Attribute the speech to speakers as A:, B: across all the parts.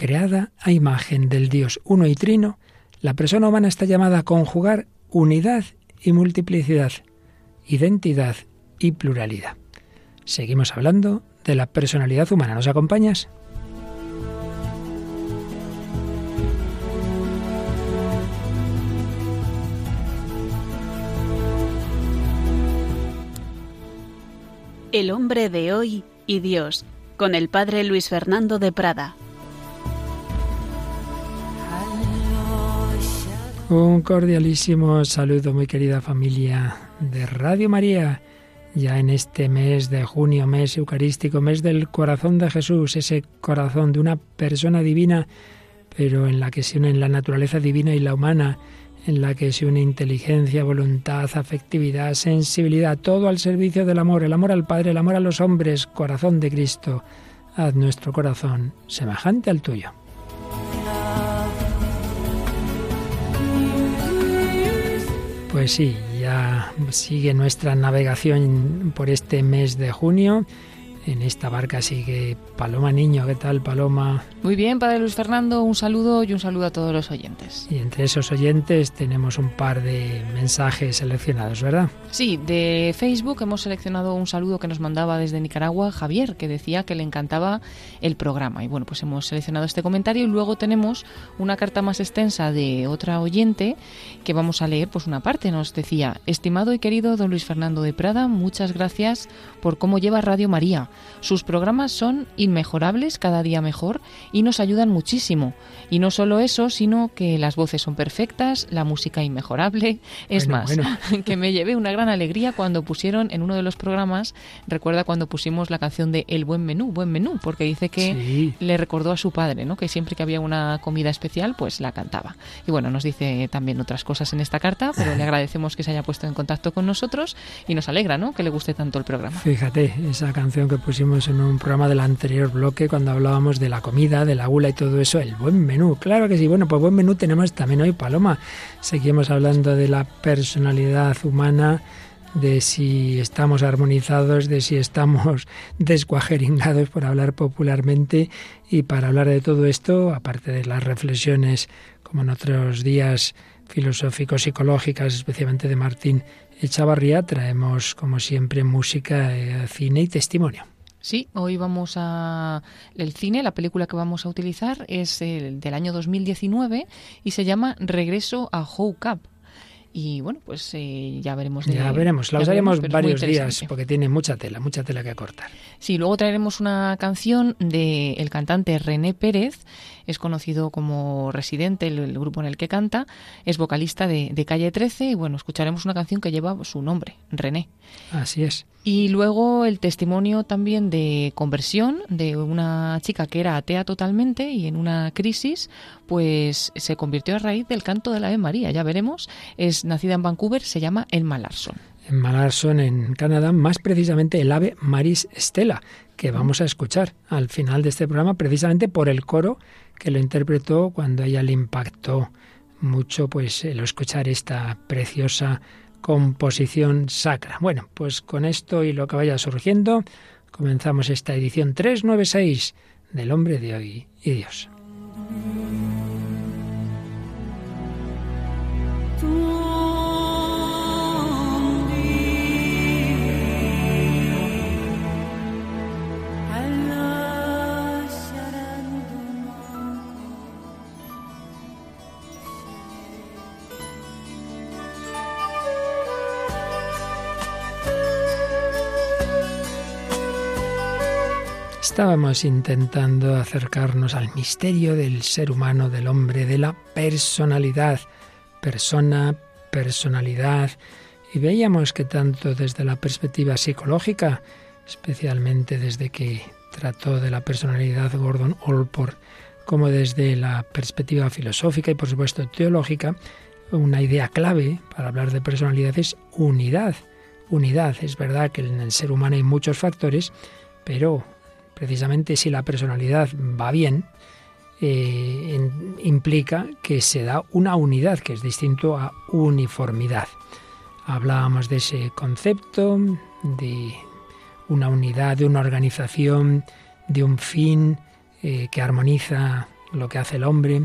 A: creada a imagen del Dios uno y trino, la persona humana está llamada a conjugar unidad y multiplicidad, identidad y pluralidad. Seguimos hablando de la personalidad humana. ¿Nos acompañas?
B: El hombre de hoy y Dios, con el padre Luis Fernando de Prada.
A: Un cordialísimo saludo, muy querida familia de Radio María. Ya en este mes de junio, mes eucarístico, mes del corazón de Jesús, ese corazón de una persona divina, pero en la que se unen la naturaleza divina y la humana, en la que se une inteligencia, voluntad, afectividad, sensibilidad, todo al servicio del amor, el amor al Padre, el amor a los hombres, corazón de Cristo. Haz nuestro corazón semejante al tuyo. Pues sí, ya sigue nuestra navegación por este mes de junio en esta barca sigue Paloma Niño. ¿Qué tal, Paloma?
C: Muy bien, Padre Luis Fernando, un saludo y un saludo a todos los oyentes.
A: Y entre esos oyentes tenemos un par de mensajes seleccionados, ¿verdad?
C: Sí, de Facebook hemos seleccionado un saludo que nos mandaba desde Nicaragua Javier, que decía que le encantaba el programa. Y bueno, pues hemos seleccionado este comentario y luego tenemos una carta más extensa de otra oyente que vamos a leer, pues una parte. Nos decía, estimado y querido don Luis Fernando de Prada, muchas gracias por cómo lleva Radio María sus programas son inmejorables, cada día mejor, y nos ayudan muchísimo. Y no solo eso, sino que las voces son perfectas, la música inmejorable. Es más, que me llevé una gran alegría cuando pusieron en uno de los programas, recuerda cuando pusimos la canción de El buen menú, buen menú, porque dice que le recordó a su padre, ¿no? que siempre que había una comida especial, pues la cantaba. Y bueno, nos dice también otras cosas en esta carta, pero le agradecemos que se haya puesto en contacto con nosotros y nos alegra ¿no? que le guste tanto el programa.
A: Fíjate, esa canción que pusimos en un programa del anterior bloque cuando hablábamos de la comida, de la gula y todo eso, el buen menú. Claro que sí, bueno, pues buen menú tenemos también hoy, Paloma. Seguimos hablando de la personalidad humana, de si estamos armonizados, de si estamos descuajeringados, por hablar popularmente. Y para hablar de todo esto, aparte de las reflexiones como en otros días filosóficos, psicológicas, especialmente de Martín Echavarría, traemos, como siempre, música, eh, cine y testimonio.
C: Sí, hoy vamos a el cine, la película que vamos a utilizar es el del año 2019 y se llama Regreso a Howe Cup. Y bueno, pues eh, ya veremos.
A: ya veremos, la usaremos varios días porque tiene mucha tela, mucha tela que cortar.
C: Sí, luego traeremos una canción del el cantante René Pérez, es conocido como Residente, el, grupo en el que canta, es vocalista de, de, Calle 13 y bueno, escucharemos una canción que lleva su nombre, René.
A: Así es.
C: Y luego el testimonio también de conversión de una chica que era atea totalmente y en una crisis pues se convirtió a raíz del canto de la Ave María, ya veremos, es nacida en Vancouver, se llama Elma Larson.
A: Elma Larson en Canadá, más precisamente el Ave Maris Stella, que vamos a escuchar al final de este programa precisamente por el coro que lo interpretó cuando ella le impactó mucho pues el escuchar esta preciosa composición sacra. Bueno, pues con esto y lo que vaya surgiendo, comenzamos esta edición 396 del hombre de hoy y Dios. Estábamos intentando acercarnos al misterio del ser humano, del hombre, de la personalidad, persona, personalidad, y veíamos que tanto desde la perspectiva psicológica, especialmente desde que trató de la personalidad Gordon Allport, como desde la perspectiva filosófica y por supuesto teológica, una idea clave para hablar de personalidad es unidad. Unidad. Es verdad que en el ser humano hay muchos factores, pero precisamente si la personalidad va bien, eh, implica que se da una unidad, que es distinto a uniformidad. Hablábamos de ese concepto, de una unidad, de una organización, de un fin eh, que armoniza lo que hace el hombre.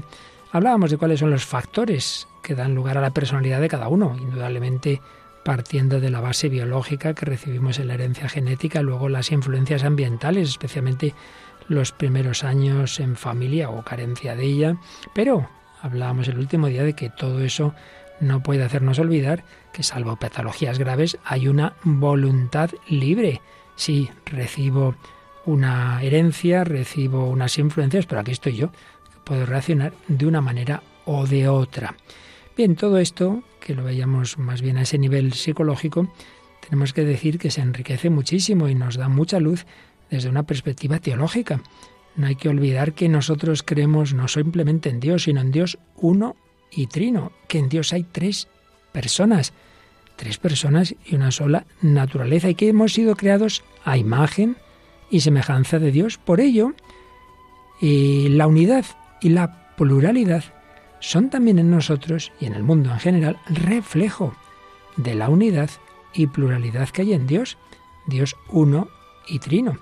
A: Hablábamos de cuáles son los factores que dan lugar a la personalidad de cada uno, indudablemente partiendo de la base biológica que recibimos en la herencia genética, luego las influencias ambientales, especialmente los primeros años en familia o carencia de ella, pero hablábamos el último día de que todo eso no puede hacernos olvidar que salvo patologías graves hay una voluntad libre. Sí, recibo una herencia, recibo unas influencias, pero aquí estoy yo, puedo reaccionar de una manera o de otra. Bien, todo esto, que lo veíamos más bien a ese nivel psicológico, tenemos que decir que se enriquece muchísimo y nos da mucha luz desde una perspectiva teológica. No hay que olvidar que nosotros creemos no simplemente en Dios, sino en Dios uno y trino, que en Dios hay tres personas, tres personas y una sola naturaleza, y que hemos sido creados a imagen y semejanza de Dios. Por ello, y la unidad y la pluralidad son también en nosotros y en el mundo en general reflejo de la unidad y pluralidad que hay en Dios, Dios uno y trino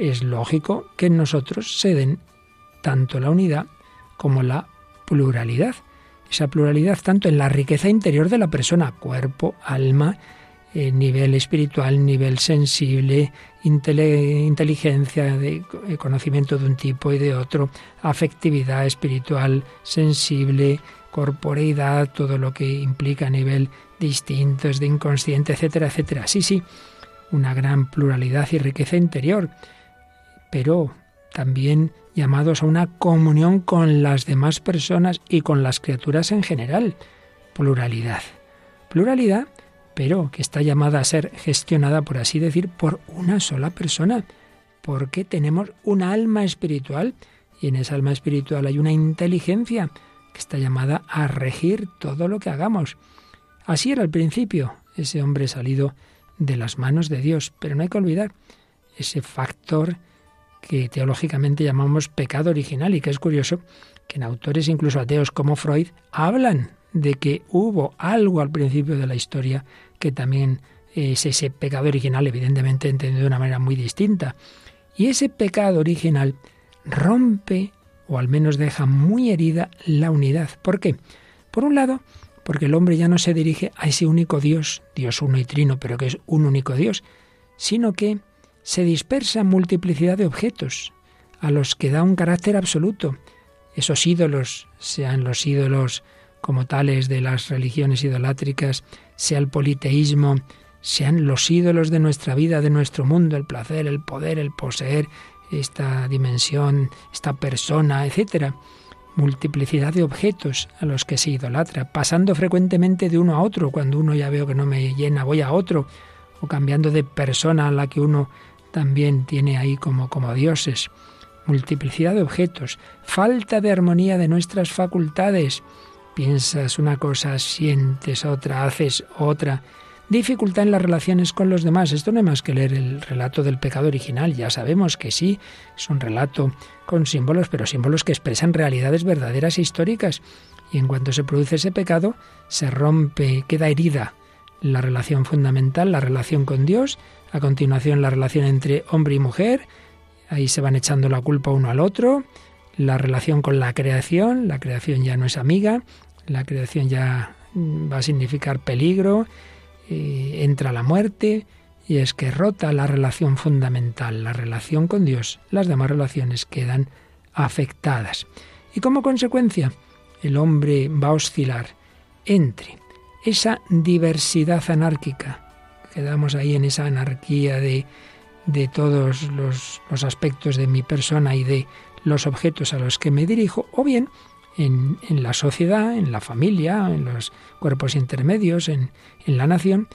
A: es lógico que en nosotros se den tanto la unidad como la pluralidad. Esa pluralidad tanto en la riqueza interior de la persona, cuerpo, alma, eh, nivel espiritual, nivel sensible, inteligencia, de, eh, conocimiento de un tipo y de otro, afectividad espiritual, sensible, corporeidad, todo lo que implica a nivel distintos de inconsciente, etcétera, etcétera. Sí, sí, una gran pluralidad y riqueza interior pero también llamados a una comunión con las demás personas y con las criaturas en general. Pluralidad. Pluralidad, pero que está llamada a ser gestionada, por así decir, por una sola persona, porque tenemos una alma espiritual y en esa alma espiritual hay una inteligencia que está llamada a regir todo lo que hagamos. Así era al principio, ese hombre salido de las manos de Dios, pero no hay que olvidar ese factor que teológicamente llamamos pecado original y que es curioso que en autores incluso ateos como Freud hablan de que hubo algo al principio de la historia que también es ese pecado original, evidentemente entendido de una manera muy distinta. Y ese pecado original rompe, o al menos deja muy herida, la unidad. ¿Por qué? Por un lado, porque el hombre ya no se dirige a ese único Dios, Dios uno y trino, pero que es un único Dios, sino que se dispersa multiplicidad de objetos, a los que da un carácter absoluto. Esos ídolos, sean los ídolos como tales de las religiones idolátricas, sea el politeísmo, sean los ídolos de nuestra vida, de nuestro mundo, el placer, el poder, el poseer, esta dimensión, esta persona, etc. Multiplicidad de objetos a los que se idolatra, pasando frecuentemente de uno a otro, cuando uno ya veo que no me llena, voy a otro, o cambiando de persona a la que uno también tiene ahí como, como dioses, multiplicidad de objetos, falta de armonía de nuestras facultades. Piensas una cosa, sientes otra, haces otra. Dificultad en las relaciones con los demás. Esto no es más que leer el relato del pecado original. Ya sabemos que sí, es un relato con símbolos, pero símbolos que expresan realidades verdaderas e históricas. Y en cuanto se produce ese pecado, se rompe, queda herida la relación fundamental, la relación con Dios, a continuación, la relación entre hombre y mujer, ahí se van echando la culpa uno al otro, la relación con la creación, la creación ya no es amiga, la creación ya mm, va a significar peligro, entra la muerte, y es que rota la relación fundamental, la relación con Dios. Las demás relaciones quedan afectadas. Y como consecuencia, el hombre va a oscilar entre esa diversidad anárquica quedamos ahí en esa anarquía de, de todos los, los, aspectos de mi persona y de los objetos a los que me dirijo, o bien en, la sociedad, en la familia, en los cuerpos intermedios, en, en la nación,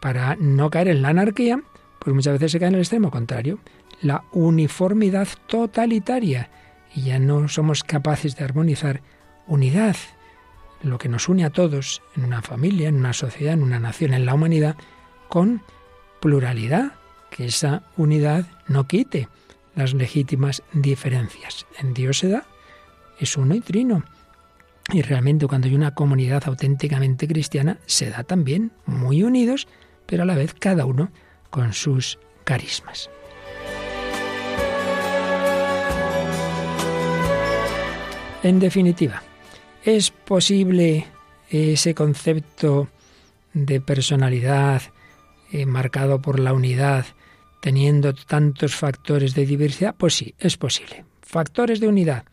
A: para no caer en la anarquía, pues muchas veces se cae en el extremo contrario, la uniformidad totalitaria, y ya no somos capaces de armonizar unidad, lo que nos une a todos en una familia, en una sociedad, en una nación, en la humanidad, con pluralidad, que esa unidad no quite las legítimas diferencias. En Dios se da, es uno y trino. Y realmente cuando hay una comunidad auténticamente cristiana, se da también muy unidos, pero a la vez cada uno con sus carismas. En definitiva, ¿es posible ese concepto de personalidad eh, marcado por la unidad, teniendo tantos factores de diversidad? Pues sí, es posible. Factores de unidad.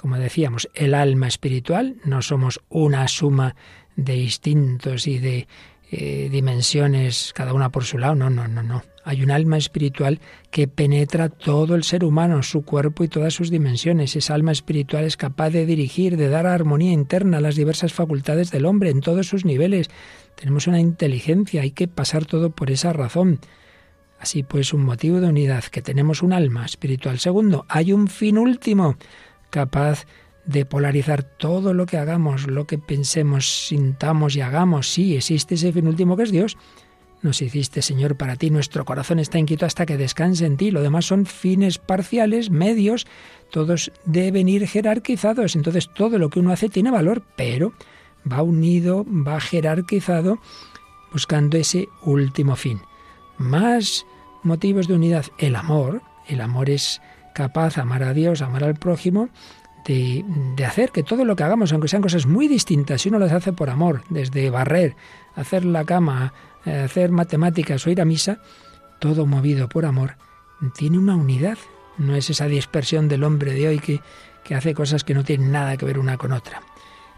A: Como decíamos, el alma espiritual, no somos una suma de instintos y de eh, dimensiones, cada una por su lado, no, no, no, no. Hay un alma espiritual que penetra todo el ser humano, su cuerpo y todas sus dimensiones. Esa alma espiritual es capaz de dirigir, de dar armonía interna a las diversas facultades del hombre en todos sus niveles. Tenemos una inteligencia, hay que pasar todo por esa razón. Así pues, un motivo de unidad, que tenemos un alma espiritual. Segundo, hay un fin último, capaz de polarizar todo lo que hagamos, lo que pensemos, sintamos y hagamos. Sí, existe ese fin último que es Dios. Nos hiciste, Señor, para ti. Nuestro corazón está inquieto hasta que descanse en ti. Lo demás son fines parciales, medios. Todos deben ir jerarquizados. Entonces todo lo que uno hace tiene valor, pero va unido, va jerarquizado, buscando ese último fin. Más motivos de unidad. El amor. El amor es capaz amar a Dios, amar al prójimo, de, de, hacer que todo lo que hagamos, aunque sean cosas muy distintas, si uno las hace por amor, desde barrer, hacer la cama, eh, hacer matemáticas o ir a misa, todo movido por amor, tiene una unidad. No es esa dispersión del hombre de hoy que, que hace cosas que no tienen nada que ver una con otra.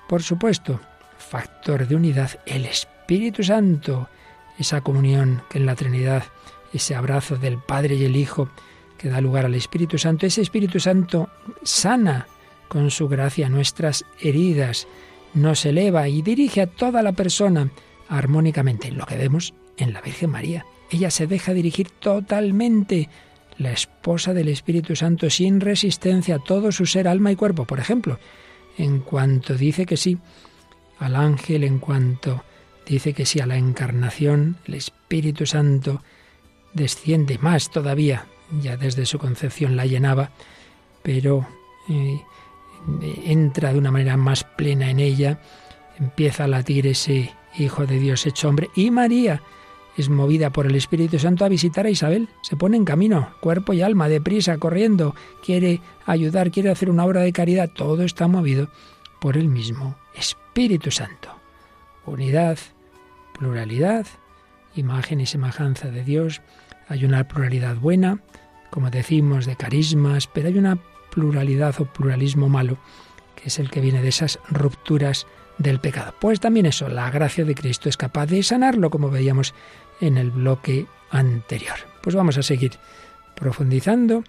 A: Por supuesto, factor de unidad, el Espíritu Santo, esa comunión que en la Trinidad, ese abrazo del Padre y el Hijo que da lugar al Espíritu Santo, ese Espíritu Santo sana con su gracia nuestras heridas, nos eleva y dirige a toda la persona armónicamente, lo que vemos en la Virgen María. Ella se deja dirigir totalmente, la esposa del Espíritu Santo, sin resistencia, todo su ser, alma y cuerpo. Por ejemplo, en cuanto dice que sí al ángel, en cuanto dice que sí a la encarnación, el Espíritu Santo desciende más todavía, ya desde su concepción la llenaba, pero eh, entra de una manera más plena en ella, empieza a latir ese Hijo de Dios hecho hombre, y María es movida por el Espíritu Santo a visitar a Isabel. Se pone en camino, cuerpo y alma, deprisa, corriendo, quiere ayudar, quiere hacer una obra de caridad. Todo está movido por el mismo Espíritu Santo. Unidad, pluralidad, imagen y semejanza de Dios. Hay una pluralidad buena, como decimos, de carismas, pero hay una pluralidad o pluralismo malo, que es el que viene de esas rupturas del pecado. Pues también eso, la gracia de Cristo es capaz de sanarlo, como veíamos en el bloque anterior. Pues vamos a seguir profundizando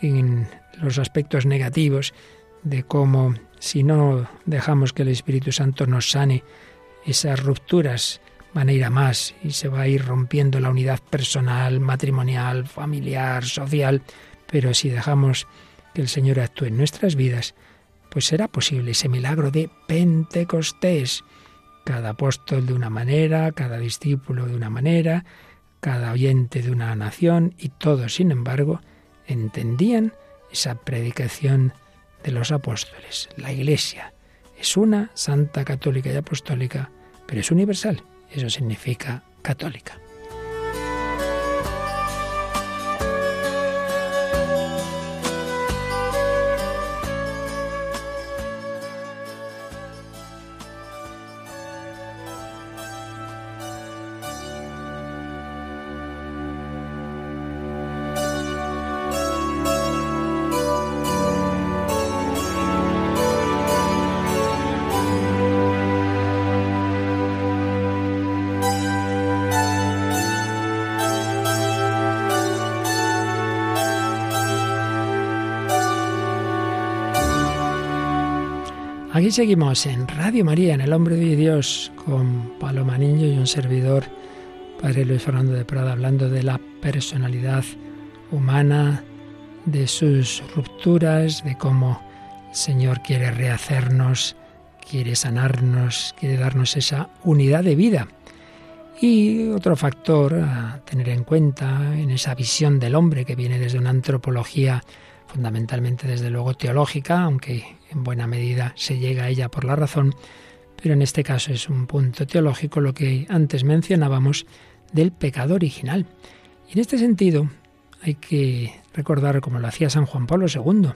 A: en los aspectos negativos de cómo si no dejamos que el Espíritu Santo nos sane, esas rupturas van a ir a más y se va a ir rompiendo la unidad personal, matrimonial, familiar, social, pero si dejamos que el Señor actúe en nuestras vidas, pues será posible ese milagro de Pentecostés. Cada apóstol de una manera, cada discípulo de una manera, cada oyente de una nación, y todos, sin embargo, entendían esa predicación de los apóstoles. La Iglesia es una, santa, católica y apostólica, pero es universal. Eso significa católica. Aquí seguimos en Radio María, en El Hombre de Dios, con Paloma Niño y un servidor, Padre Luis Fernando de Prada, hablando de la personalidad humana, de sus rupturas, de cómo el Señor quiere rehacernos, quiere sanarnos, quiere darnos esa unidad de vida. Y otro factor a tener en cuenta en esa visión del hombre que viene desde una antropología fundamentalmente desde luego teológica, aunque en buena medida se llega a ella por la razón, pero en este caso es un punto teológico lo que antes mencionábamos del pecado original. Y en este sentido hay que recordar, como lo hacía San Juan Pablo II,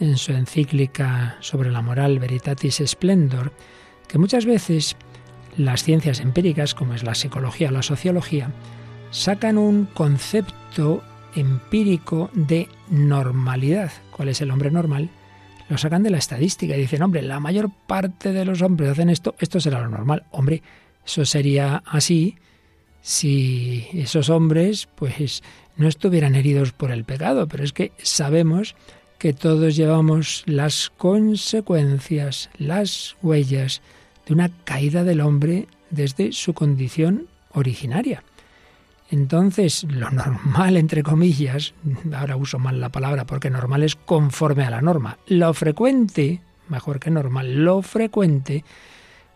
A: en su encíclica sobre la moral Veritatis Splendor, que muchas veces las ciencias empíricas, como es la psicología o la sociología, sacan un concepto empírico de normalidad. ¿Cuál es el hombre normal? Lo sacan de la estadística y dicen, hombre, la mayor parte de los hombres hacen esto, esto será lo normal. Hombre, eso sería así si esos hombres pues no estuvieran heridos por el pecado, pero es que sabemos que todos llevamos las consecuencias, las huellas de una caída del hombre desde su condición originaria. Entonces, lo normal, entre comillas, ahora uso mal la palabra porque normal es conforme a la norma. Lo frecuente, mejor que normal, lo frecuente,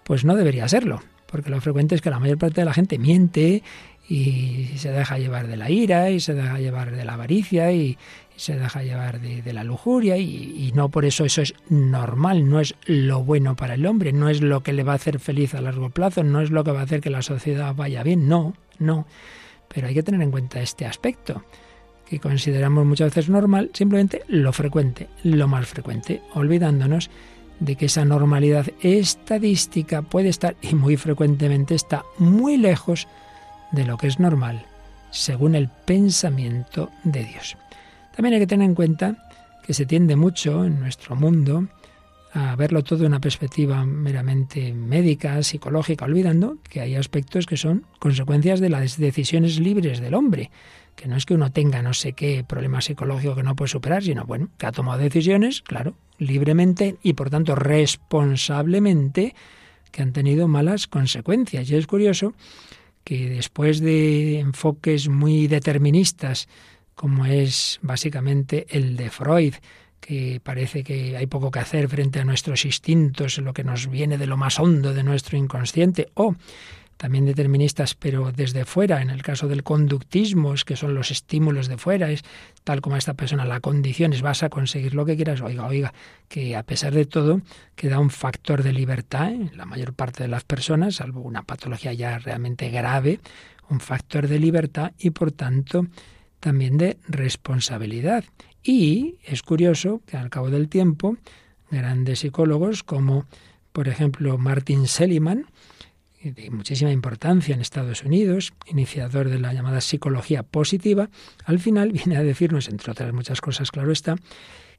A: pues no debería serlo, porque lo frecuente es que la mayor parte de la gente miente y se deja llevar de la ira y se deja llevar de la avaricia y, se deja llevar de, la lujuria y, no por eso eso es normal, no es lo bueno para el hombre, no es lo que le va a hacer feliz a largo plazo, no es lo que va a hacer que la sociedad vaya bien, no, no. Pero hay que tener en cuenta este aspecto, que consideramos muchas veces normal, simplemente lo frecuente, lo más frecuente, olvidándonos de que esa normalidad estadística puede estar, y muy frecuentemente está, muy lejos de lo que es normal, según el pensamiento de Dios. También hay que tener en cuenta que se tiende mucho en nuestro mundo a verlo todo de una perspectiva meramente médica, psicológica, olvidando que hay aspectos que son consecuencias de las decisiones libres del hombre, que no es que uno tenga no sé qué problema psicológico que no puede superar, sino bueno, que ha tomado decisiones, claro, libremente y por tanto responsablemente que han tenido malas consecuencias. Y es curioso que después de enfoques muy deterministas, como es básicamente el de Freud, que parece que hay poco que hacer frente a nuestros instintos, lo que nos viene de lo más hondo de nuestro inconsciente, o también deterministas, pero desde fuera, en el caso del conductismo, es que son los estímulos de fuera, es tal como esta persona, la condición es vas a conseguir lo que quieras, oiga, oiga, que a pesar de todo queda un factor de libertad en la mayor parte de las personas, salvo una patología ya realmente grave, un factor de libertad y por tanto también de responsabilidad. Y es curioso que al cabo del tiempo, grandes psicólogos como, por ejemplo, Martin Seligman, de muchísima importancia en Estados Unidos, iniciador de la llamada psicología positiva, al final viene a decirnos, entre otras muchas cosas, claro está,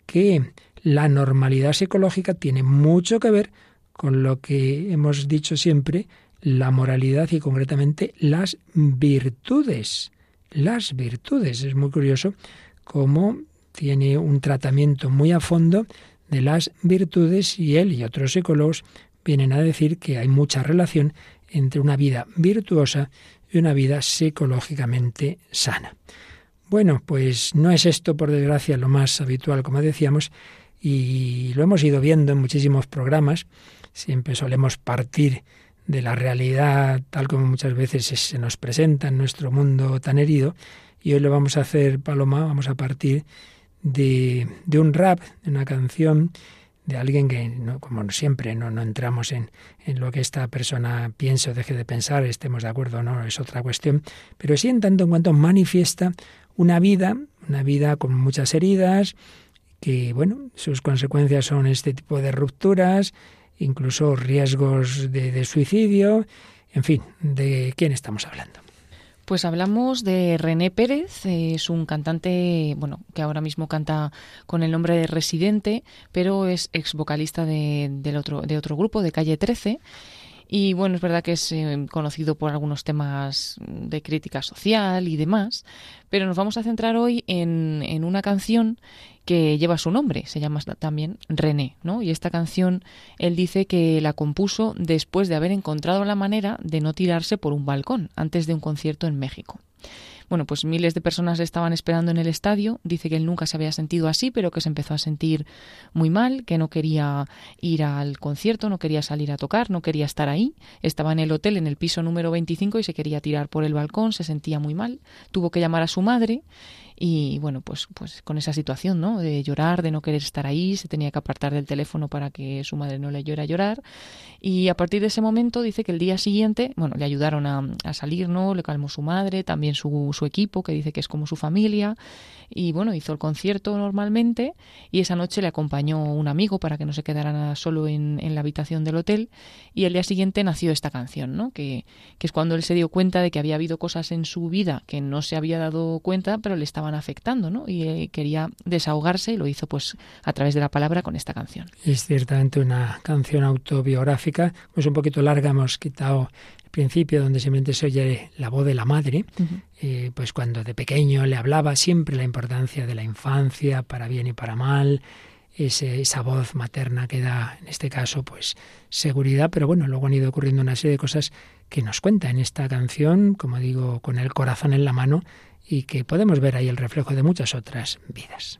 A: que la normalidad psicológica tiene mucho que ver con lo que hemos dicho siempre, la moralidad y concretamente las virtudes. Las virtudes. Es muy curioso cómo tiene un tratamiento muy a fondo de las virtudes y él y otros psicólogos vienen a decir que hay mucha relación entre una vida virtuosa y una vida psicológicamente sana. Bueno, pues no es esto, por desgracia, lo más habitual, como decíamos, y lo hemos ido viendo en muchísimos programas. Siempre solemos partir de la realidad tal como muchas veces se nos presenta en nuestro mundo tan herido. Y hoy lo vamos a hacer, Paloma, vamos a partir de, de un rap, de una canción de alguien que, no, como siempre, no, entramos en, en, lo que esta persona piense o deje de pensar, estemos de acuerdo o no, es otra cuestión, pero sí en tanto en cuanto manifiesta una vida, una vida con muchas heridas, que, bueno, sus consecuencias son este tipo de rupturas, incluso riesgos de suicidio, en fin, ¿de quién estamos hablando?
C: Pues hablamos de René Pérez, es un cantante, bueno, que ahora mismo canta con el nombre de Residente, pero es ex vocalista de, del otro, de otro grupo, de Calle 13. Y bueno, es verdad que es eh, conocido por algunos temas de crítica social y demás, pero nos vamos a centrar hoy en, en una canción que lleva su nombre, se llama también René, ¿no? Y esta canción él dice que la compuso después de haber encontrado la manera de no tirarse por un balcón antes de un concierto en México. Bueno, pues miles de personas estaban esperando en el estadio. Dice que él nunca se había sentido así, pero que se empezó a sentir muy mal, que no quería ir al concierto, no quería salir a tocar, no quería estar ahí. Estaba en el hotel en el piso número 25 y se quería tirar por el balcón, se sentía muy mal. Tuvo que llamar a su madre y bueno, pues, pues con esa situación, ¿no? De llorar, de no querer estar ahí, se tenía que apartar del teléfono para que su madre no le llora llorar. Y a partir de ese momento dice que el día siguiente, bueno, le ayudaron a, a salir, ¿no? Le calmó su madre, también su, su equipo, que dice que es como su familia. Y bueno, hizo el concierto normalmente y esa noche le acompañó un amigo para que no se quedara solo en, la habitación del hotel y el día siguiente nació esta canción, ¿no? Que, que es cuando él se dio cuenta de que había habido cosas en su vida que no se había dado cuenta pero le estaban afectando, ¿no? Y eh, quería desahogarse y lo hizo pues a través de la palabra con esta canción.
A: Es ciertamente una canción autobiográfica, pues un poquito larga, hemos quitado principio donde simplemente se oye la voz de la madre, eh, pues cuando de pequeño le hablaba siempre la importancia de la infancia, para bien y para mal, ese, esa voz materna que da, en este caso, pues seguridad, pero bueno, luego han ido ocurriendo una serie de cosas que nos cuenta en esta canción, como digo, con el corazón en la mano, y que podemos ver ahí el reflejo de muchas otras vidas.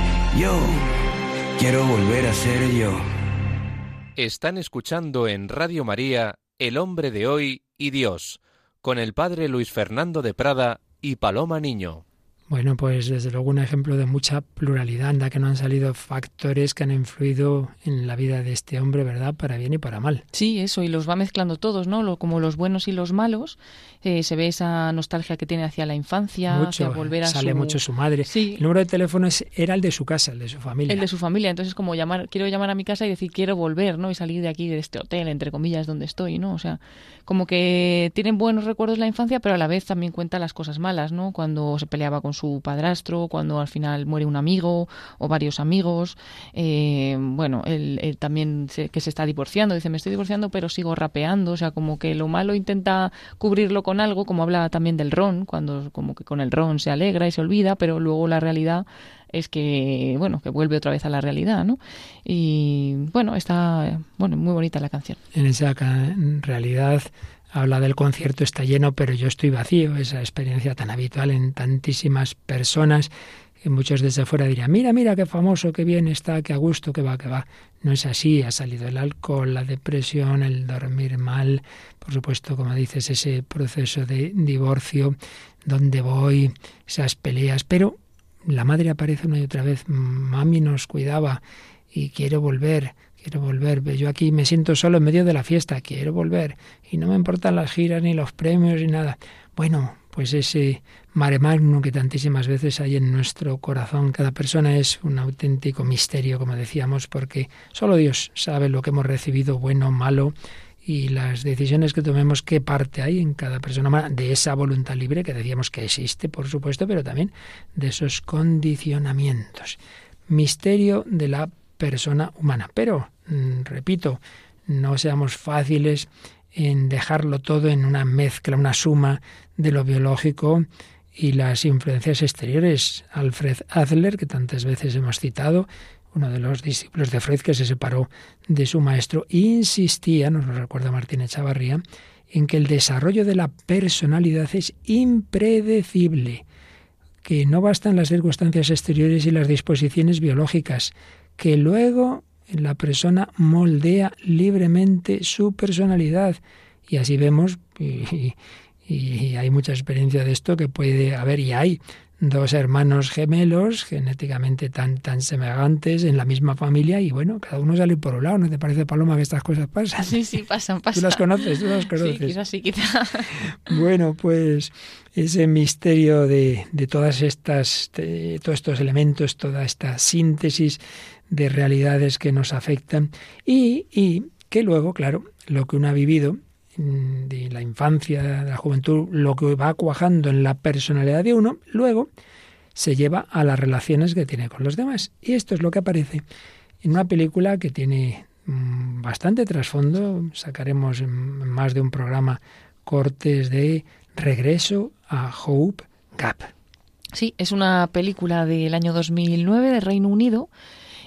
D: Yo quiero volver a ser yo.
E: Están escuchando en Radio María El hombre de hoy y Dios, con el padre Luis Fernando de Prada y Paloma Niño.
A: Bueno, pues desde luego un ejemplo de mucha pluralidad, anda que no han salido factores que han influido en la vida de este hombre, ¿verdad? Para bien y para mal.
C: Sí, eso, y los va mezclando todos, ¿no? como los buenos y los malos. Eh, se ve esa nostalgia que tiene hacia la infancia,
A: mucho,
C: hacia volver a
A: sale mucho su madre.
C: Sí.
A: El número de teléfono era el de su casa, el de su familia.
C: El de su familia, entonces como llamar, quiero llamar a mi casa y decir quiero volver, ¿no? Y salir de aquí, de este hotel, entre comillas, donde estoy, ¿no? O sea, como que tienen buenos recuerdos de la infancia, pero a la vez también cuenta las cosas malas, ¿no? Cuando se peleaba con su padrastro, cuando al final muere un amigo o varios amigos. Eh, bueno, él, también que se está divorciando, dice, me estoy divorciando pero sigo rapeando, o sea, como que lo malo intenta cubrirlo con algo, como habla también del ron, cuando como que con el ron se alegra y se olvida, pero luego la realidad es que bueno que vuelve otra vez a la realidad no y bueno está bueno muy bonita la canción.
A: En esa realidad habla del concierto está lleno, pero yo estoy vacío, esa experiencia tan habitual en tantísimas personas que muchos desde fuera dirían, mira, mira qué famoso, qué bien está, qué a gusto, qué va, qué va. No es así, ha salido el alcohol, la depresión, el dormir mal, por supuesto, como dices, ese proceso de divorcio, donde voy, esas peleas, pero la madre aparece una y otra vez, mami nos cuidaba y quiero volver, quiero volver. Yo aquí me siento solo en medio de la fiesta, quiero volver. Y no me importan las giras, ni los premios, ni nada. Bueno, pues ese mare magnum que tantísimas veces hay en nuestro corazón. Cada persona es un auténtico misterio, como decíamos, porque solo Dios sabe lo que hemos recibido, bueno, malo, y las decisiones que tomemos, qué parte hay en cada persona de esa voluntad libre que decíamos que existe, por supuesto, pero también de esos condicionamientos. Misterio de la persona humana. Pero, mm, repito, no seamos fáciles en dejarlo todo en una mezcla, una suma de lo biológico y las influencias exteriores. Alfred Adler, que tantas veces hemos citado, uno de los discípulos de Freud que se separó de su maestro, insistía, nos lo recuerda Martín Echavarría, en que el desarrollo de la personalidad es impredecible, que no bastan las circunstancias exteriores y las disposiciones biológicas, que luego la persona moldea libremente su personalidad. Y así vemos, y, hay mucha experiencia de esto, que puede haber y hay dos hermanos gemelos genéticamente tan, tan semejantes en la misma familia y bueno, cada uno sale por un lado. ¿No te parece, Paloma, que estas cosas pasan?
C: Sí, sí, pasan, pasan.
A: ¿Tú las conoces? ¿Tú las conoces?
C: Sí, quizás sí, quizás.
A: Bueno, pues ese misterio de, de todas estas, de todos estos elementos, toda esta síntesis de realidades que nos afectan y, y que luego, claro, lo que uno ha vivido mm, de la infancia, de la juventud, lo que va cuajando en la personalidad de uno, luego se lleva a las relaciones que tiene con los demás. Y esto es lo que aparece en una película que tiene mm, bastante trasfondo. Sacaremos en más de un programa cortes de Regreso a Hope Gap.
C: Sí, es una película del año 2009 de Reino Unido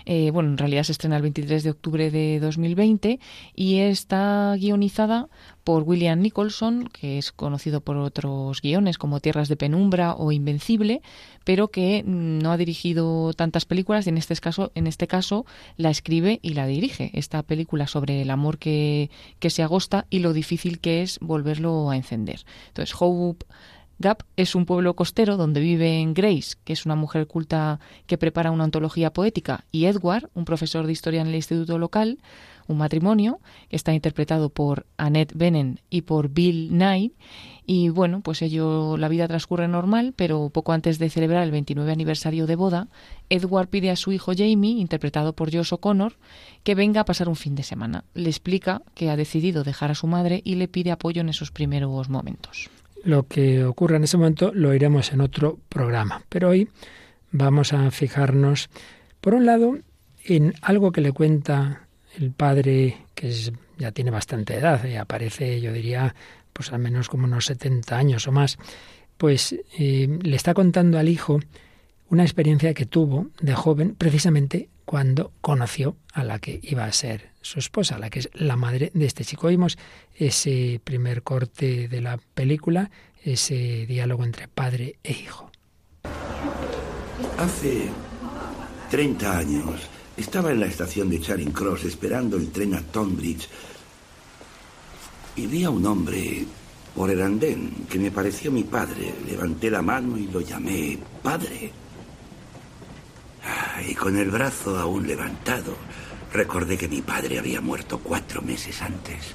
C: eh, bueno, en realidad se estrena el 23 de octubre de 2020 y está guionizada por William Nicholson, que es conocido por otros guiones como Tierras de Penumbra o Invencible, pero que no ha dirigido tantas películas y en este caso, en este caso la escribe y la dirige. Esta película sobre el amor que, que se agosta y lo difícil que es volverlo a encender. Entonces, Hope Gap es un pueblo costero donde viven Grace, que es una mujer culta que prepara una antología poética, y Edward, un profesor de historia en el instituto local, un matrimonio que está interpretado por Annette Bennen y por Bill Nye y bueno, pues ello, la vida transcurre normal, pero poco antes de celebrar el 29 aniversario de boda, Edward pide a su hijo Jamie, interpretado por Josh O'Connor, que venga a pasar un fin de semana. Le explica que ha decidido dejar a su madre y le pide apoyo en esos primeros momentos.
A: Lo que ocurre en ese momento lo iremos en otro programa, pero hoy vamos a fijarnos, por un lado, en algo que le cuenta el padre, que ya tiene bastante edad, aparece, yo diría, pues al menos como unos 70 años o más, pues eh, le está contando al hijo una experiencia que tuvo de joven precisamente cuando conoció a la que iba a ser su esposa, la que es la madre de este chico. Oímos ese primer corte de la película, ese diálogo entre padre e hijo.
F: Hace 30 años estaba en la estación de Charing Cross esperando el tren a Tonbridge y vi a un hombre por el andén que me pareció mi padre. Levanté la mano y lo llamé padre. Ah, y con el brazo aún levantado, recordé que mi padre había muerto cuatro meses antes.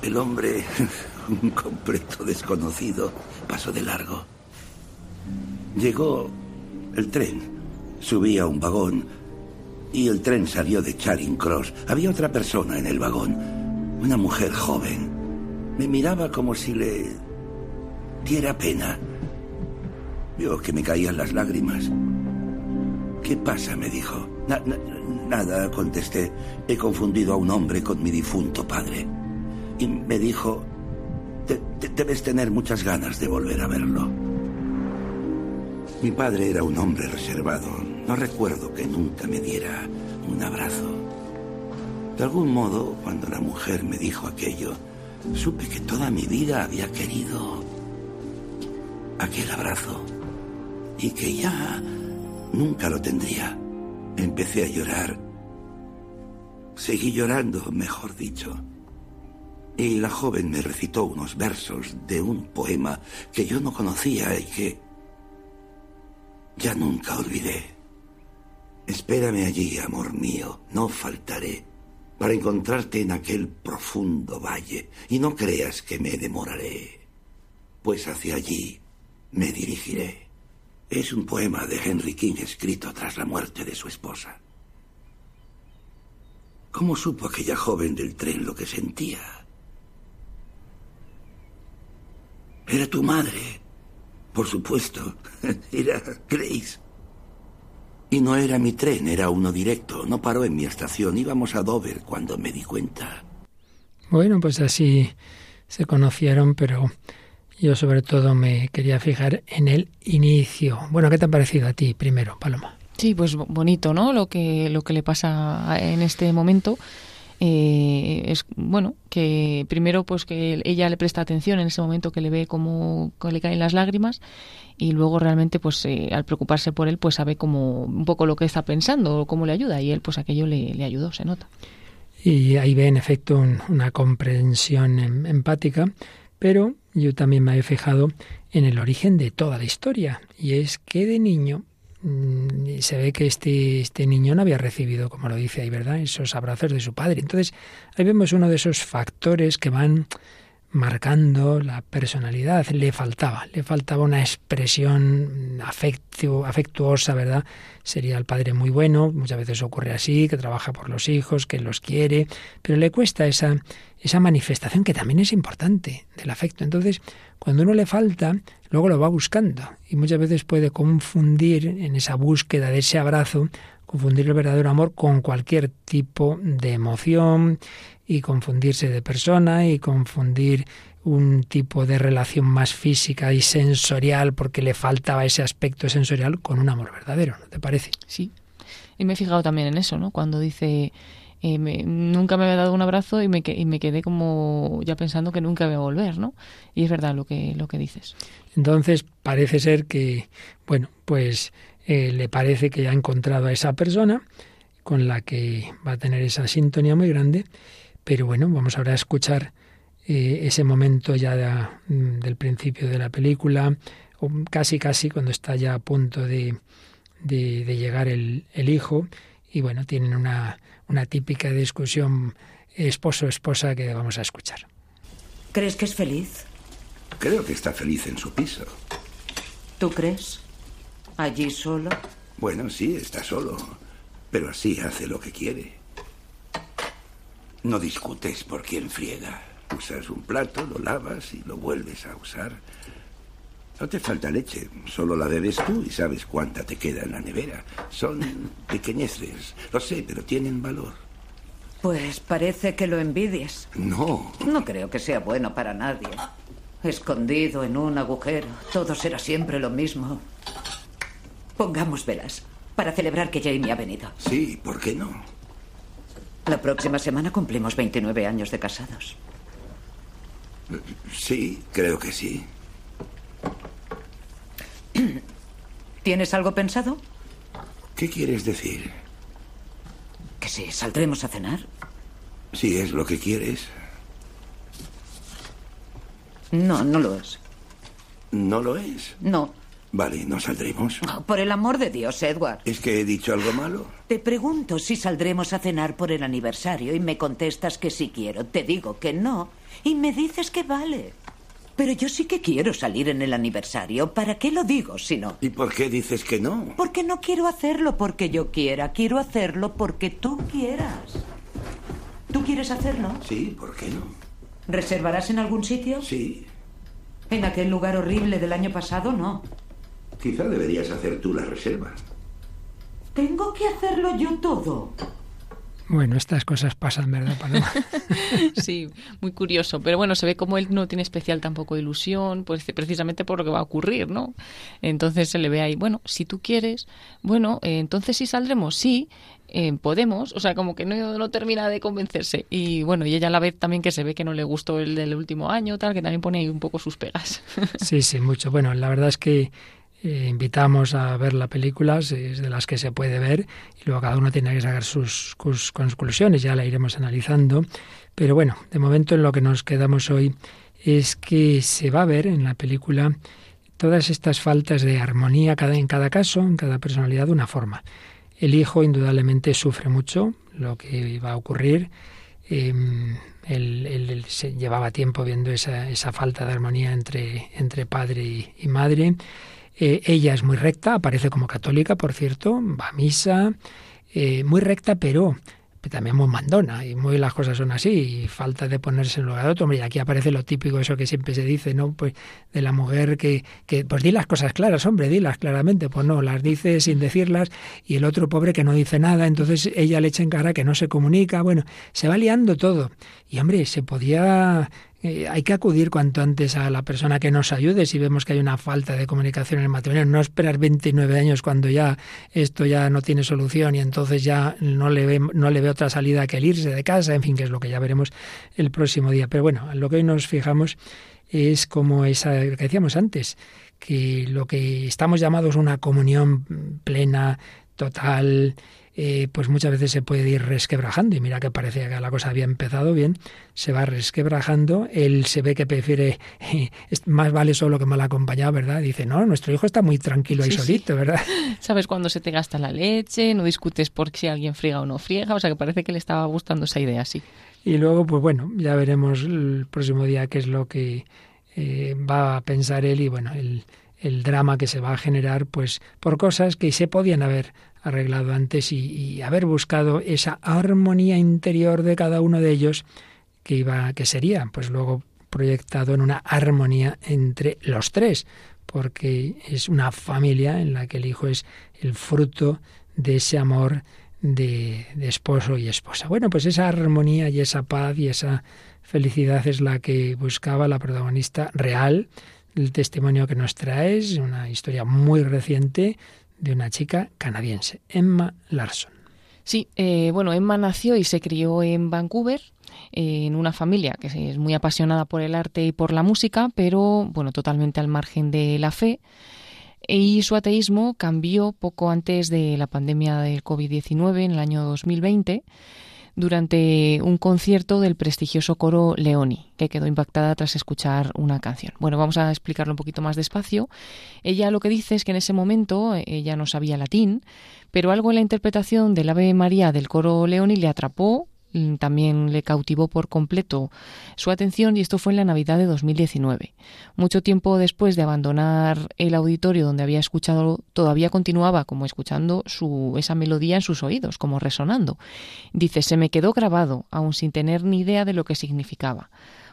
F: El hombre, un completo desconocido, pasó de largo. Llegó el tren. Subí a un vagón y el tren salió de Charing Cross. Había otra persona en el vagón, una mujer joven. Me miraba como si le diera pena. Vio que me caían las lágrimas. ¿Qué pasa? me dijo. Nada, contesté. He confundido a un hombre con mi difunto padre. Y me dijo, debes tener muchas ganas de volver a verlo. Mi padre era un hombre reservado. No recuerdo que nunca me diera un abrazo. De algún modo, cuando la mujer me dijo aquello, Supe que toda mi vida había querido aquel abrazo y que ya nunca lo tendría. Empecé a llorar. Seguí llorando, mejor dicho. Y la joven me recitó unos versos de un poema que yo no conocía y que ya nunca olvidé. Espérame allí, amor mío, no faltaré para encontrarte en aquel profundo valle, y no creas que me demoraré, pues hacia allí me dirigiré. Es un poema de Henry King escrito tras la muerte de su esposa. ¿Cómo supo aquella joven del tren lo que sentía? Era tu madre, por supuesto. Era Grace. Y no era mi tren, era uno directo. No paró en mi estación. Íbamos a Dover cuando me di cuenta.
A: Bueno, pues así se conocieron, pero yo sobre todo me quería fijar en el inicio. Bueno, ¿qué te ha parecido a ti primero, Paloma?
C: Sí, pues bonito, ¿no? Lo que, lo que le pasa en este momento. Eh, es bueno que primero pues que ella le presta atención en ese momento que le ve cómo le caen las lágrimas y luego realmente pues eh, al preocuparse por él pues sabe como un poco lo que está pensando o cómo le ayuda y él pues aquello le, le ayudó, se nota.
A: Y ahí ve en efecto una comprensión em, empática, pero yo también me he fijado en el origen de toda la historia y es que de niño mm, se ve que este, este niño no había recibido, como lo dice ahí, ¿verdad?, esos abrazos de su padre. Entonces, ahí vemos uno de esos factores que van marcando la personalidad. Le faltaba, le faltaba una expresión afectuosa, ¿verdad? Sería el padre muy bueno, muchas veces ocurre así, que trabaja por los hijos, que los quiere, pero le cuesta esa, esa manifestación que también es importante del afecto. Entonces, cuando uno le falta, luego lo va buscando y muchas veces puede confundir en esa búsqueda de ese abrazo, confundir el verdadero amor con cualquier tipo de emoción, y confundirse de persona y confundir un tipo de relación más física y sensorial porque le faltaba ese aspecto sensorial con un amor verdadero, ¿no te parece?
C: Sí. Y me he fijado también en eso, ¿no? Cuando dice, eh, nunca me había dado un abrazo y me, y me quedé como ya pensando que nunca iba a volver, ¿no? Y es verdad lo que, lo que dices.
A: Entonces parece ser que, bueno, pues eh, le parece que ya ha encontrado a esa persona con la que va a tener esa sintonía muy grande pero bueno, vamos ahora a escuchar eh, ese momento ya mm, del principio de la película, o casi casi cuando está ya a punto de, de, llegar el, el, hijo, y bueno, tienen una, una típica discusión esposo o esposa que vamos a escuchar.
G: ¿Crees que es feliz?
F: Creo que está feliz en su piso.
G: ¿Tú crees? ¿Allí solo?
F: Bueno, sí, está solo. Pero así hace lo que quiere. No discutes por quién friega. Usas un plato, lo lavas y lo vuelves a usar. No te falta leche, solo la bebes tú y sabes cuánta te queda en la nevera. Son pequeñeces, lo sé, pero tienen valor.
G: Pues parece que lo envidias.
F: No.
G: No creo que sea bueno para nadie. Escondido en un agujero, todo será siempre lo mismo. Pongamos velas para celebrar que Jamie ha venido.
F: Sí, ¿por qué no?
G: La próxima semana cumplimos 29 años de casados.
F: Sí, creo que sí.
G: ¿Tienes algo pensado?
F: ¿Qué quieres decir?
G: Que sí, saldremos a cenar.
F: Si es lo que quieres.
G: No, no lo es.
F: ¿No lo es?
G: No.
F: Vale, ¿no saldremos?
G: Oh, por el amor de Dios, Edward.
F: ¿Es que he dicho algo malo?
G: Te pregunto si saldremos a cenar por el aniversario y me contestas que sí quiero. Te digo que no y me dices que vale. Pero yo sí que quiero salir en el aniversario. ¿Para qué lo digo si no?
F: ¿Y por qué dices que no?
G: Porque no quiero hacerlo porque yo quiera. Quiero hacerlo porque tú quieras. ¿Tú quieres hacerlo?
F: Sí, ¿por qué no?
G: ¿Reservarás en algún sitio?
F: Sí.
G: En aquel lugar horrible del año pasado, no.
F: Quizá deberías hacer tú la reserva.
G: Tengo que hacerlo yo todo.
A: Bueno, estas cosas pasan, ¿verdad, Paloma?
C: sí, muy curioso. Pero bueno, se ve como él no tiene especial tampoco ilusión, pues precisamente por lo que va a ocurrir, ¿no? Entonces se le ve ahí, bueno, si tú quieres, bueno, eh, entonces sí saldremos, sí, eh, podemos, o sea, como que no, no, termina de convencerse. Y bueno, y ella la ve también que se ve que no le gustó el del último año, tal, que también pone ahí un poco sus pegas.
A: sí, sí, mucho. Bueno, la verdad es que eh, invitamos a ver la película, es de las que se puede ver, y luego cada uno tiene que sacar sus, sus, conclusiones, ya la iremos analizando. Pero bueno, de momento en lo que nos quedamos hoy es que se va a ver en la película todas estas faltas de armonía cada, en cada caso, en cada personalidad de una forma. El hijo indudablemente sufre mucho lo que va a ocurrir. él, él, se llevaba tiempo viendo esa, esa falta de armonía entre, padre y madre. Eh, ella es muy recta, aparece como católica, por cierto, va a misa, eh, muy recta, pero también muy mandona y muy las cosas son así y falta de ponerse en lugar de otro. y aquí aparece lo típico, eso que siempre se dice, ¿no? Pues de la mujer que, que, pues di las cosas claras, hombre, dilas claramente. Pues no, las dice sin decirlas y el otro pobre que no dice nada, entonces ella le echa en cara que no se comunica. Bueno, se va liando todo. Y hombre, se podía eh, hay que acudir cuanto antes a la persona que nos ayude si vemos que hay una falta de comunicación en el matrimonio. No esperar 29 años cuando ya esto ya no tiene solución y entonces ya no le ve, no le ve otra salida que el irse de casa, en fin, que es lo que ya veremos el próximo día. Pero bueno, lo que hoy nos fijamos es como esa que decíamos antes, que lo que estamos llamados una comunión plena, total, eh, pues muchas veces se puede ir resquebrajando. Y mira que parecía que la cosa había empezado bien, se va resquebrajando. Él se ve que prefiere, más vale solo que mal acompañado, ¿verdad? Dice, no, nuestro hijo está muy tranquilo ahí solito, ¿verdad?
C: Sabes cuándo se te gasta la leche, no discutes por si alguien friega o no friega, o sea que parece que le estaba gustando esa idea, sí.
A: Y luego, pues bueno, ya veremos el próximo día qué es lo que eh, va a pensar él y bueno, el, el drama que se va a generar, pues por cosas que se podían haber arreglado antes y, haber buscado esa armonía interior de cada uno de ellos que iba que sería pues luego proyectado en una armonía entre los tres porque es una familia en la que el hijo es el fruto de ese amor de, de, esposo y esposa. Bueno, pues esa armonía y esa paz y esa felicidad es la que buscaba la protagonista real. El testimonio que nos trae es una historia muy reciente de una chica canadiense, Emma Larson.
C: Sí, eh, bueno, Emma nació y se crió en Vancouver, en una familia que es muy apasionada por el arte y por la música, pero bueno, totalmente al margen de la fe. Y su ateísmo cambió poco antes de la pandemia del COVID-19, en el año 2020 durante un concierto del prestigioso coro Leoni, que quedó impactada tras escuchar una canción. Bueno, vamos a explicarlo un poquito más despacio. Ella lo que dice es que en ese momento ella no sabía latín, pero algo en la interpretación del Ave María del coro Leoni le atrapó también le cautivó por completo su atención y esto fue en la Navidad de 2019. Mucho tiempo después de abandonar el auditorio donde había escuchado, todavía continuaba como escuchando su, esa melodía en sus oídos, como resonando. Dice, se me quedó grabado, aún sin tener ni idea de lo que significaba.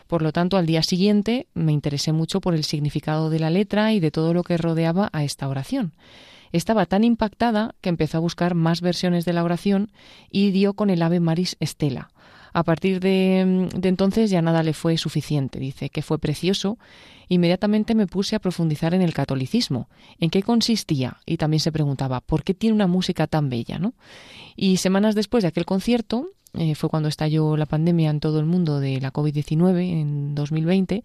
C: Por lo tanto, al día siguiente me interesé mucho por el significado de la letra y de todo lo que rodeaba a esta oración. Estaba tan impactada que empezó a buscar más versiones de la oración y dio con el Ave Maris Estela. A partir de, de, entonces ya nada le fue suficiente. Dice que fue precioso. Inmediatamente me puse a profundizar en el catolicismo, en qué consistía, y también se preguntaba por qué tiene una música tan bella, ¿no? Y semanas después de aquel concierto, eh, fue cuando estalló la pandemia en todo el mundo de la COVID-19 en 2020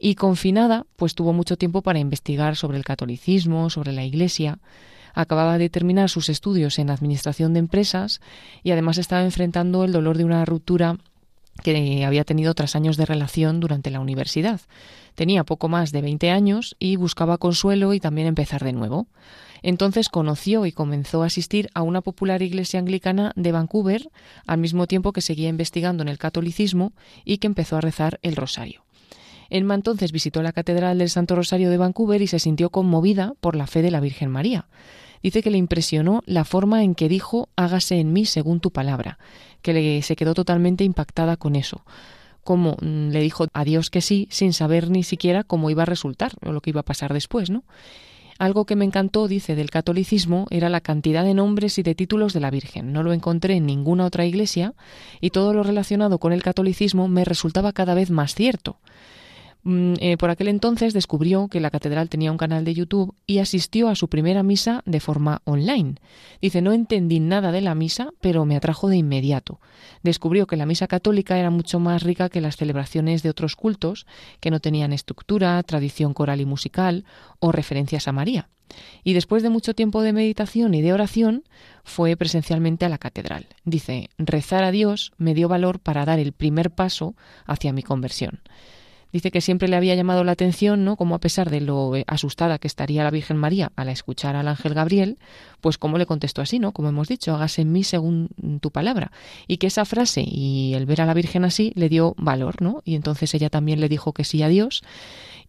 C: y confinada, pues tuvo mucho tiempo para investigar sobre el catolicismo, sobre la Iglesia. Acababa de terminar sus estudios en administración de empresas y además estaba enfrentando el dolor de una ruptura que había tenido tras años de relación durante la universidad. Tenía poco más de 20 años y buscaba consuelo y también empezar de nuevo. Entonces conoció y comenzó a asistir a una popular iglesia anglicana de Vancouver, al mismo tiempo que seguía investigando en el catolicismo y que empezó a rezar el rosario. Emma entonces visitó la Catedral del Santo Rosario de Vancouver y se sintió conmovida por la fe de la Virgen María. Dice que le impresionó la forma en que dijo hágase en mí según tu palabra, que le, se quedó totalmente impactada con eso como mm, le dijo a Dios que sí, sin saber ni siquiera cómo iba a resultar o lo que iba a pasar después, ¿no? Algo que me encantó, dice, del catolicismo era la cantidad de nombres y de títulos de la Virgen. No lo encontré en ninguna otra iglesia y todo lo relacionado con el catolicismo me resultaba cada vez más cierto. Mm, eh, por aquel entonces descubrió que la catedral tenía un canal de YouTube y asistió a su primera misa de forma online. Dice, no entendí nada de la misa, pero me atrajo de inmediato. Descubrió que la misa católica era mucho más rica que las celebraciones de otros cultos, que no tenían estructura, tradición coral y musical o referencias a María. Y después de mucho tiempo de meditación y de oración, fue presencialmente a la catedral. Dice, rezar a Dios me dio valor para dar el primer paso hacia mi conversión. Dice que siempre le había llamado la atención, ¿no? Como a pesar de lo eh, asustada que estaría la Virgen María al escuchar al ángel Gabriel, pues cómo le contestó así, ¿no? Como hemos dicho, hágase en mí según tu palabra. Y que esa frase y el ver a la Virgen así le dio valor, ¿no? Y entonces ella también le dijo que sí a Dios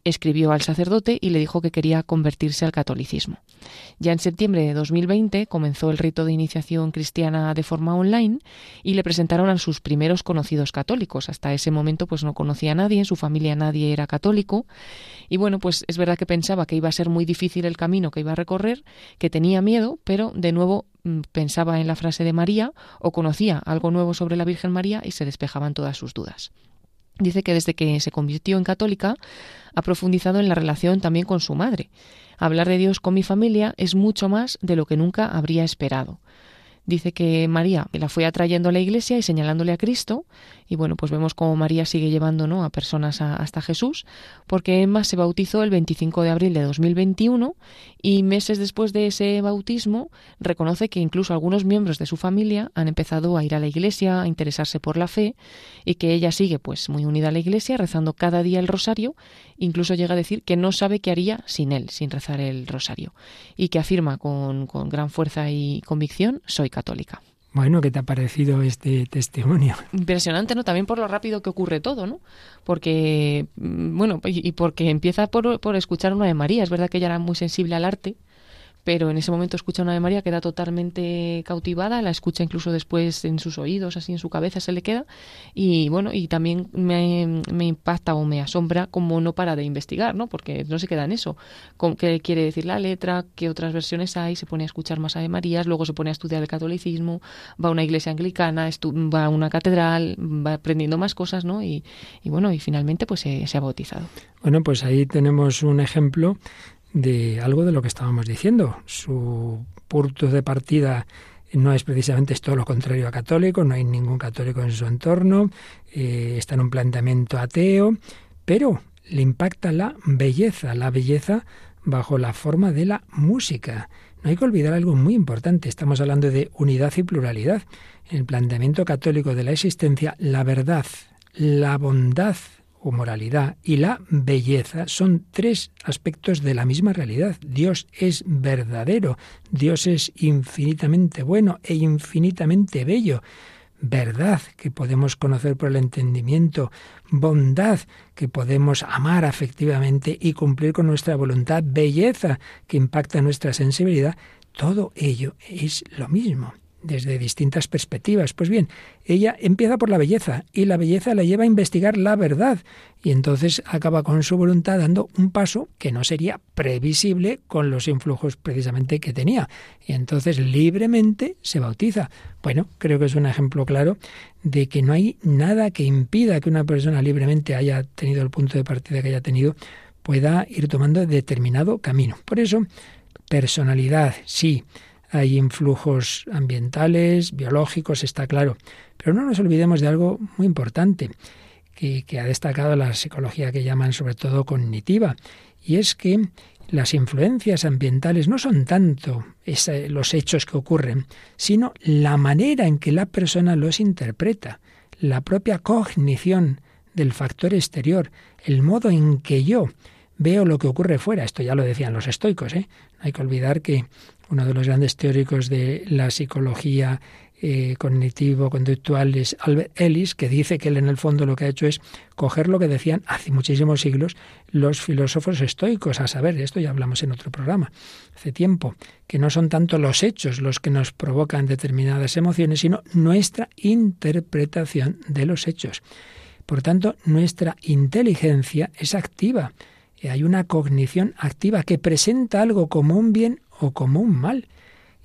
C: escribió al sacerdote y le dijo que quería convertirse al catolicismo. Ya en septiembre de 2020 comenzó el rito de iniciación cristiana de forma online y le presentaron a sus primeros conocidos católicos. Hasta ese momento pues no conocía a nadie, en su familia nadie era católico y bueno, pues es verdad que pensaba que iba a ser muy difícil el camino que iba a recorrer, que tenía miedo, pero de nuevo mm, pensaba en la frase de María o conocía algo nuevo sobre la Virgen María y se despejaban todas sus dudas. Dice que desde que se convirtió en católica ha profundizado en la relación también con su madre. Hablar de Dios con mi familia es mucho más de lo que nunca habría esperado dice que María la fue atrayendo a la iglesia y señalándole a Cristo. Y bueno, pues vemos cómo María sigue llevando ¿no? a personas hasta Jesús, porque Emma se bautizó el 25 de abril de 2021 y meses después de ese bautismo reconoce que incluso algunos miembros de su familia han empezado a ir a la iglesia, a interesarse por la fe y que ella sigue pues muy unida a la iglesia, rezando cada día el rosario, incluso llega a decir que no sabe qué haría sin él, sin rezar el rosario, y que afirma con, con gran fuerza y convicción, soy católica.
A: Bueno, ¿qué te ha parecido este testimonio?
C: Impresionante, ¿no? También por lo rápido que ocurre todo, ¿no? Porque, mm, bueno, y porque empieza por, por escuchar una de María. Es verdad que ella era muy sensible al arte, pero en ese momento escucha una de María, queda totalmente cautivada, la escucha incluso después en sus oídos, así en su cabeza se le queda, y bueno, y también me, me impacta o me asombra como no para de investigar, ¿no? Porque no se queda en eso, qué quiere decir la letra, qué otras versiones hay, se pone a escuchar más Ave Marías, luego se pone a estudiar el catolicismo, va a una iglesia anglicana, va a una catedral, va aprendiendo más cosas, ¿no? Y, y bueno, y finalmente pues se, se ha bautizado.
A: Bueno, pues ahí tenemos un ejemplo de algo de lo que estábamos diciendo. Su punto de partida no es precisamente todo lo contrario a católico, no hay ningún católico en su entorno, eh, está en un planteamiento ateo, pero le impacta la belleza, la belleza bajo la forma de la música. No hay que olvidar algo muy importante, estamos hablando de unidad y pluralidad. En el planteamiento católico de la existencia, la verdad, la bondad o moralidad y la belleza son tres aspectos de la misma realidad. Dios es verdadero, Dios es infinitamente bueno e infinitamente bello. verdad que podemos conocer por el entendimiento, bondad que podemos amar afectivamente y cumplir con nuestra voluntad, belleza que impacta nuestra sensibilidad, todo ello es lo mismo desde distintas perspectivas. Pues bien, ella empieza por la belleza y la belleza la lleva a investigar la verdad y entonces acaba con su voluntad dando un paso que no sería previsible con los influjos precisamente que tenía. Y entonces libremente se bautiza. Bueno, creo que es un ejemplo claro de que no hay nada que impida que una persona libremente haya tenido el punto de partida que haya tenido, pueda ir tomando determinado camino. Por eso, personalidad, sí hay influjos ambientales, biológicos, está claro. Pero no nos olvidemos de algo muy importante que, ha destacado la psicología que llaman sobre todo cognitiva, y es que las influencias ambientales no son tanto los hechos que ocurren, sino la manera en que la persona los interpreta, la propia cognición del factor exterior, el modo en que yo veo lo que ocurre fuera. Esto ya lo decían los estoicos. ¿eh? Hay que olvidar que uno de los grandes teóricos de la psicología eh, cognitivo-conductual es Albert Ellis, que dice que él en el fondo lo que ha hecho es coger lo que decían hace muchísimos siglos los filósofos estoicos, a saber, esto ya hablamos en otro programa hace tiempo, que no son tanto los hechos los que nos provocan determinadas emociones, sino nuestra interpretación de los hechos. Por tanto, nuestra inteligencia es activa. Hay una cognición activa que presenta algo como un bien o como un mal.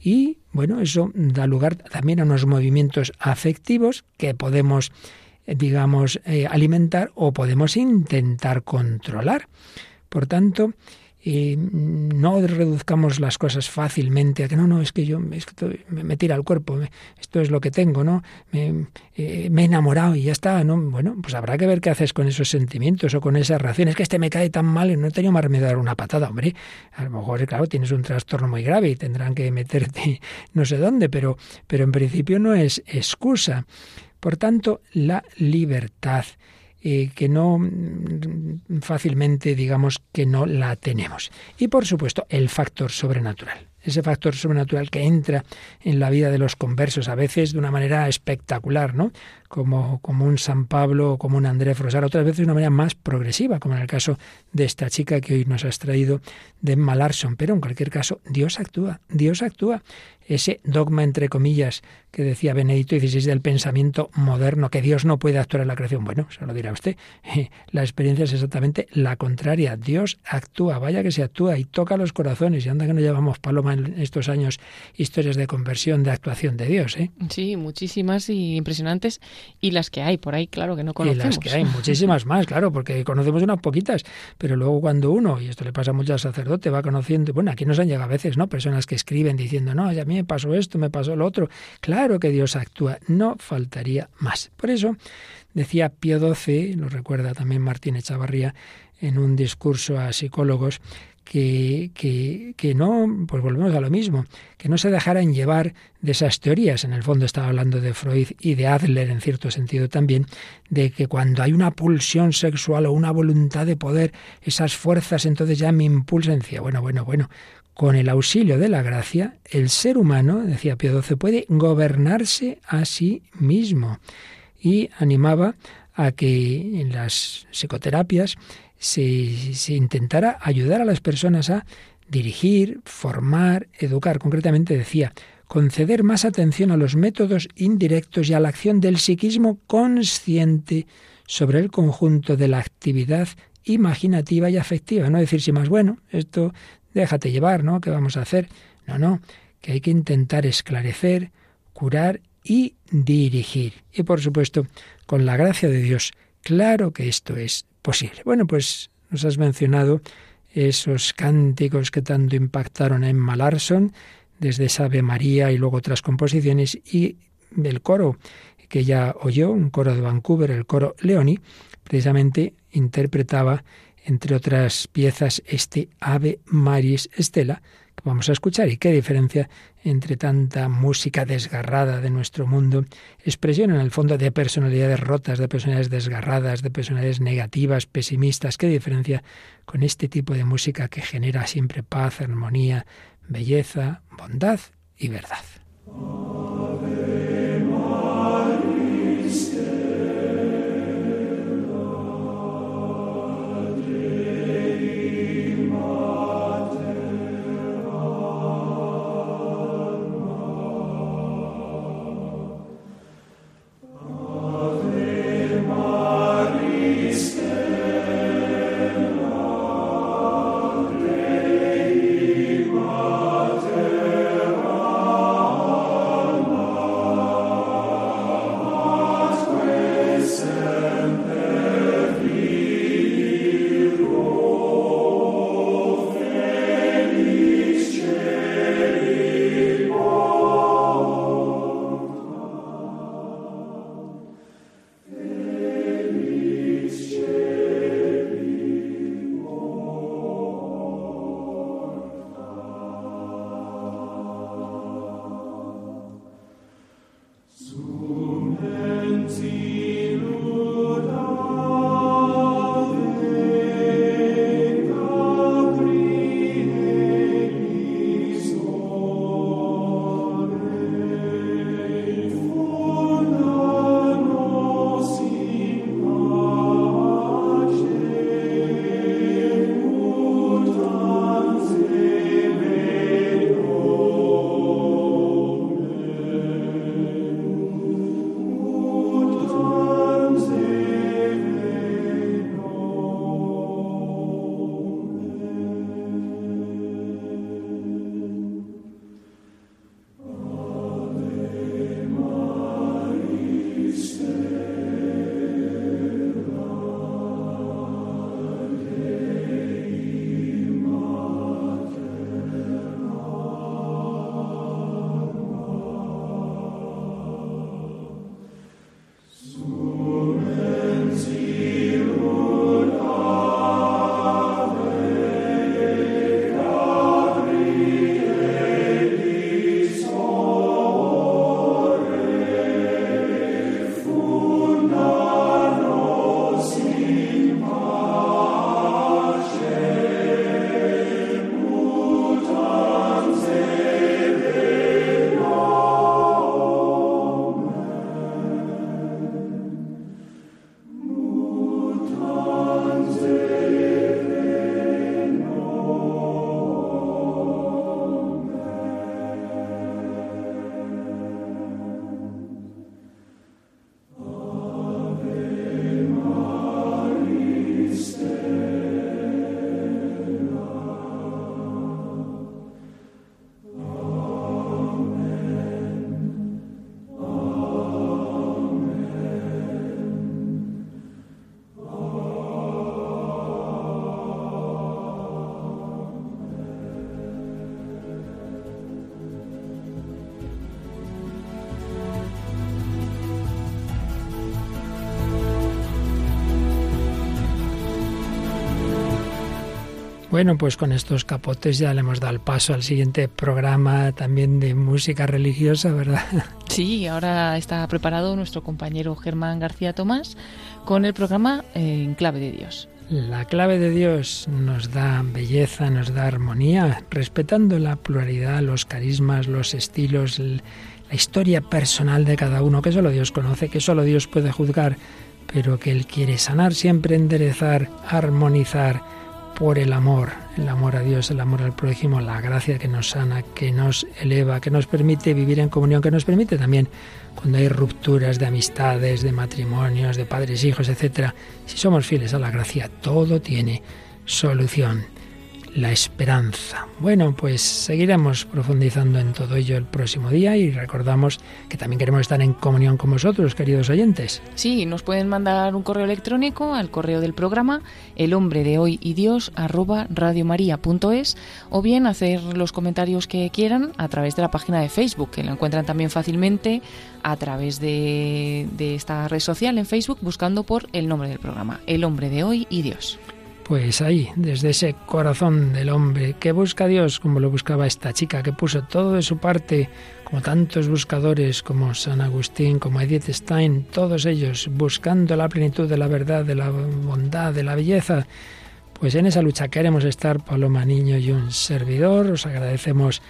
A: Y bueno, eso da lugar también a unos movimientos afectivos que podemos, eh, digamos, eh, alimentar o podemos intentar controlar. Por tanto, no reduzcamos las cosas fácilmente a que no, no, es que yo me, tira el cuerpo, esto es lo que tengo, ¿no? Me, eh, me, he enamorado y ya está, ¿no? Bueno, pues habrá que ver qué haces con esos sentimientos o con esas reacciones. que este me cae tan mal y no he tenido más remedio dar una patada, hombre. A lo mejor, claro, tienes un trastorno muy grave y tendrán que meterte no sé dónde, pero, pero en principio no es excusa. Por tanto, la libertad eh, que no mm, fácilmente digamos que no la tenemos. Y por supuesto, el factor sobrenatural ese factor sobrenatural que entra en la vida de los conversos, a veces de una manera espectacular, ¿no? Como, como un San Pablo o como un André Frosar, otras veces de una manera más progresiva, como en el caso de esta chica que hoy nos has traído de Malarson. Pero en cualquier caso, Dios actúa, Dios actúa. Ese dogma, entre comillas, que decía Benedicto XVI del pensamiento moderno, que Dios no puede actuar en la creación. Bueno, se lo dirá usted. La experiencia es exactamente la contraria. Dios actúa, vaya que se actúa y toca los corazones. Y anda que no llevamos paloma en estos años historias de conversión, de actuación de Dios. ¿eh?
C: Sí, muchísimas y impresionantes. Y las que hay por ahí, claro, que no conocemos.
A: Y las que hay, muchísimas más, claro, porque conocemos unas poquitas. Pero luego cuando uno, y esto le pasa mucho al sacerdote, va conociendo, bueno, aquí nos han llegado a veces, ¿no? Personas que escriben diciendo, no, a mí me pasó esto, me pasó lo otro. Claro que Dios actúa, no faltaría más. Por eso decía Pío XII, lo recuerda también Martín Echavarría, en un discurso a psicólogos, que, que, que, no, pues volvemos a lo mismo, que no se dejaran llevar de esas teorías. En el fondo estaba hablando de Freud y de Adler en cierto sentido también, de que cuando hay una pulsión sexual o una voluntad de poder, esas fuerzas entonces ya me impulsan. Decía, bueno, bueno, bueno, con el auxilio de la gracia, el ser humano, decía Pío XII, puede gobernarse a sí mismo. Y animaba a que en las psicoterapias se, se intentara ayudar a las personas a dirigir, formar, educar. Concretamente decía, conceder más atención a los métodos indirectos y a la acción del psiquismo consciente sobre el conjunto de la actividad imaginativa y afectiva. No decir si más bueno, esto déjate llevar, ¿no? ¿Qué vamos a hacer? No, no, que hay que intentar esclarecer, curar y dirigir. Y por supuesto, con la gracia de Dios, claro que esto es posible. Bueno, pues nos has mencionado esos cánticos que tanto impactaron en Malarson, desde esa Ave María y luego otras composiciones, y el coro que ya oyó, un coro de Vancouver, el coro Leoni, precisamente interpretaba, entre otras piezas, este Ave Maris Estela, vamos a escuchar. ¿Y qué diferencia entre tanta música desgarrada de nuestro mundo, expresión en el fondo de personalidades rotas, de personalidades desgarradas, de personalidades negativas, pesimistas? ¿Qué diferencia con este tipo de música que genera siempre paz, armonía, belleza, bondad y verdad? Bueno, pues con estos capotes ya le hemos dado el paso al siguiente programa también de música religiosa, ¿verdad?
C: Sí, ahora está preparado nuestro compañero Germán García Tomás con el programa eh, En Clave de Dios.
A: La clave de Dios nos da belleza, nos da armonía, respetando la pluralidad, los carismas, los estilos, la historia personal de cada uno, que solo Dios conoce, que solo Dios puede juzgar, pero que Él quiere sanar, siempre enderezar, armonizar por el amor, el amor a Dios, el amor al prójimo, la gracia que nos sana, que nos eleva, que nos permite vivir en comunión, que nos permite también cuando hay rupturas de amistades, de matrimonios, de padres, hijos, etcétera, si somos fieles a la gracia, todo tiene solución la esperanza. Bueno, pues seguiremos profundizando en todo ello el próximo día y recordamos que también queremos estar en comunión con vosotros, queridos oyentes.
C: Sí, nos pueden mandar un correo electrónico al correo del programa el hombre de hoy y Dios arroba radiomaria.es o bien hacer los comentarios que quieran a través de la página de Facebook, que la encuentran también fácilmente a través de, de esta red social en Facebook buscando por el nombre del programa, el hombre de hoy y Dios.
A: Pues ahí, desde ese corazón del hombre que busca a Dios, como lo buscaba esta chica, que puso todo de su parte, como tantos buscadores, como San Agustín, como Edith Stein, todos ellos buscando la plenitud de la verdad, de la bondad, de la belleza. Pues en esa lucha queremos estar, Paloma Niño y un servidor. Os agradecemos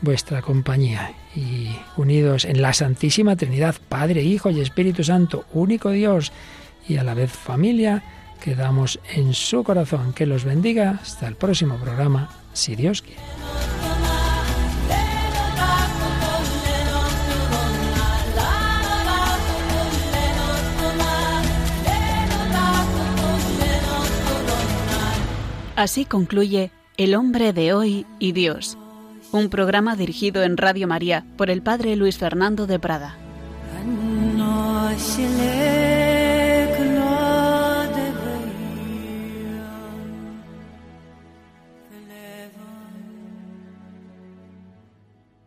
A: vuestra compañía y unidos en la Santísima Trinidad, Padre, Hijo y Espíritu Santo, único Dios y a la vez familia quedamos en su corazón. Que los bendiga. Hasta el próximo programa, si Dios quiere.
B: Así concluye El hombre de hoy y Dios, un programa dirigido en Radio María por el Padre Luis Fernando de Prada.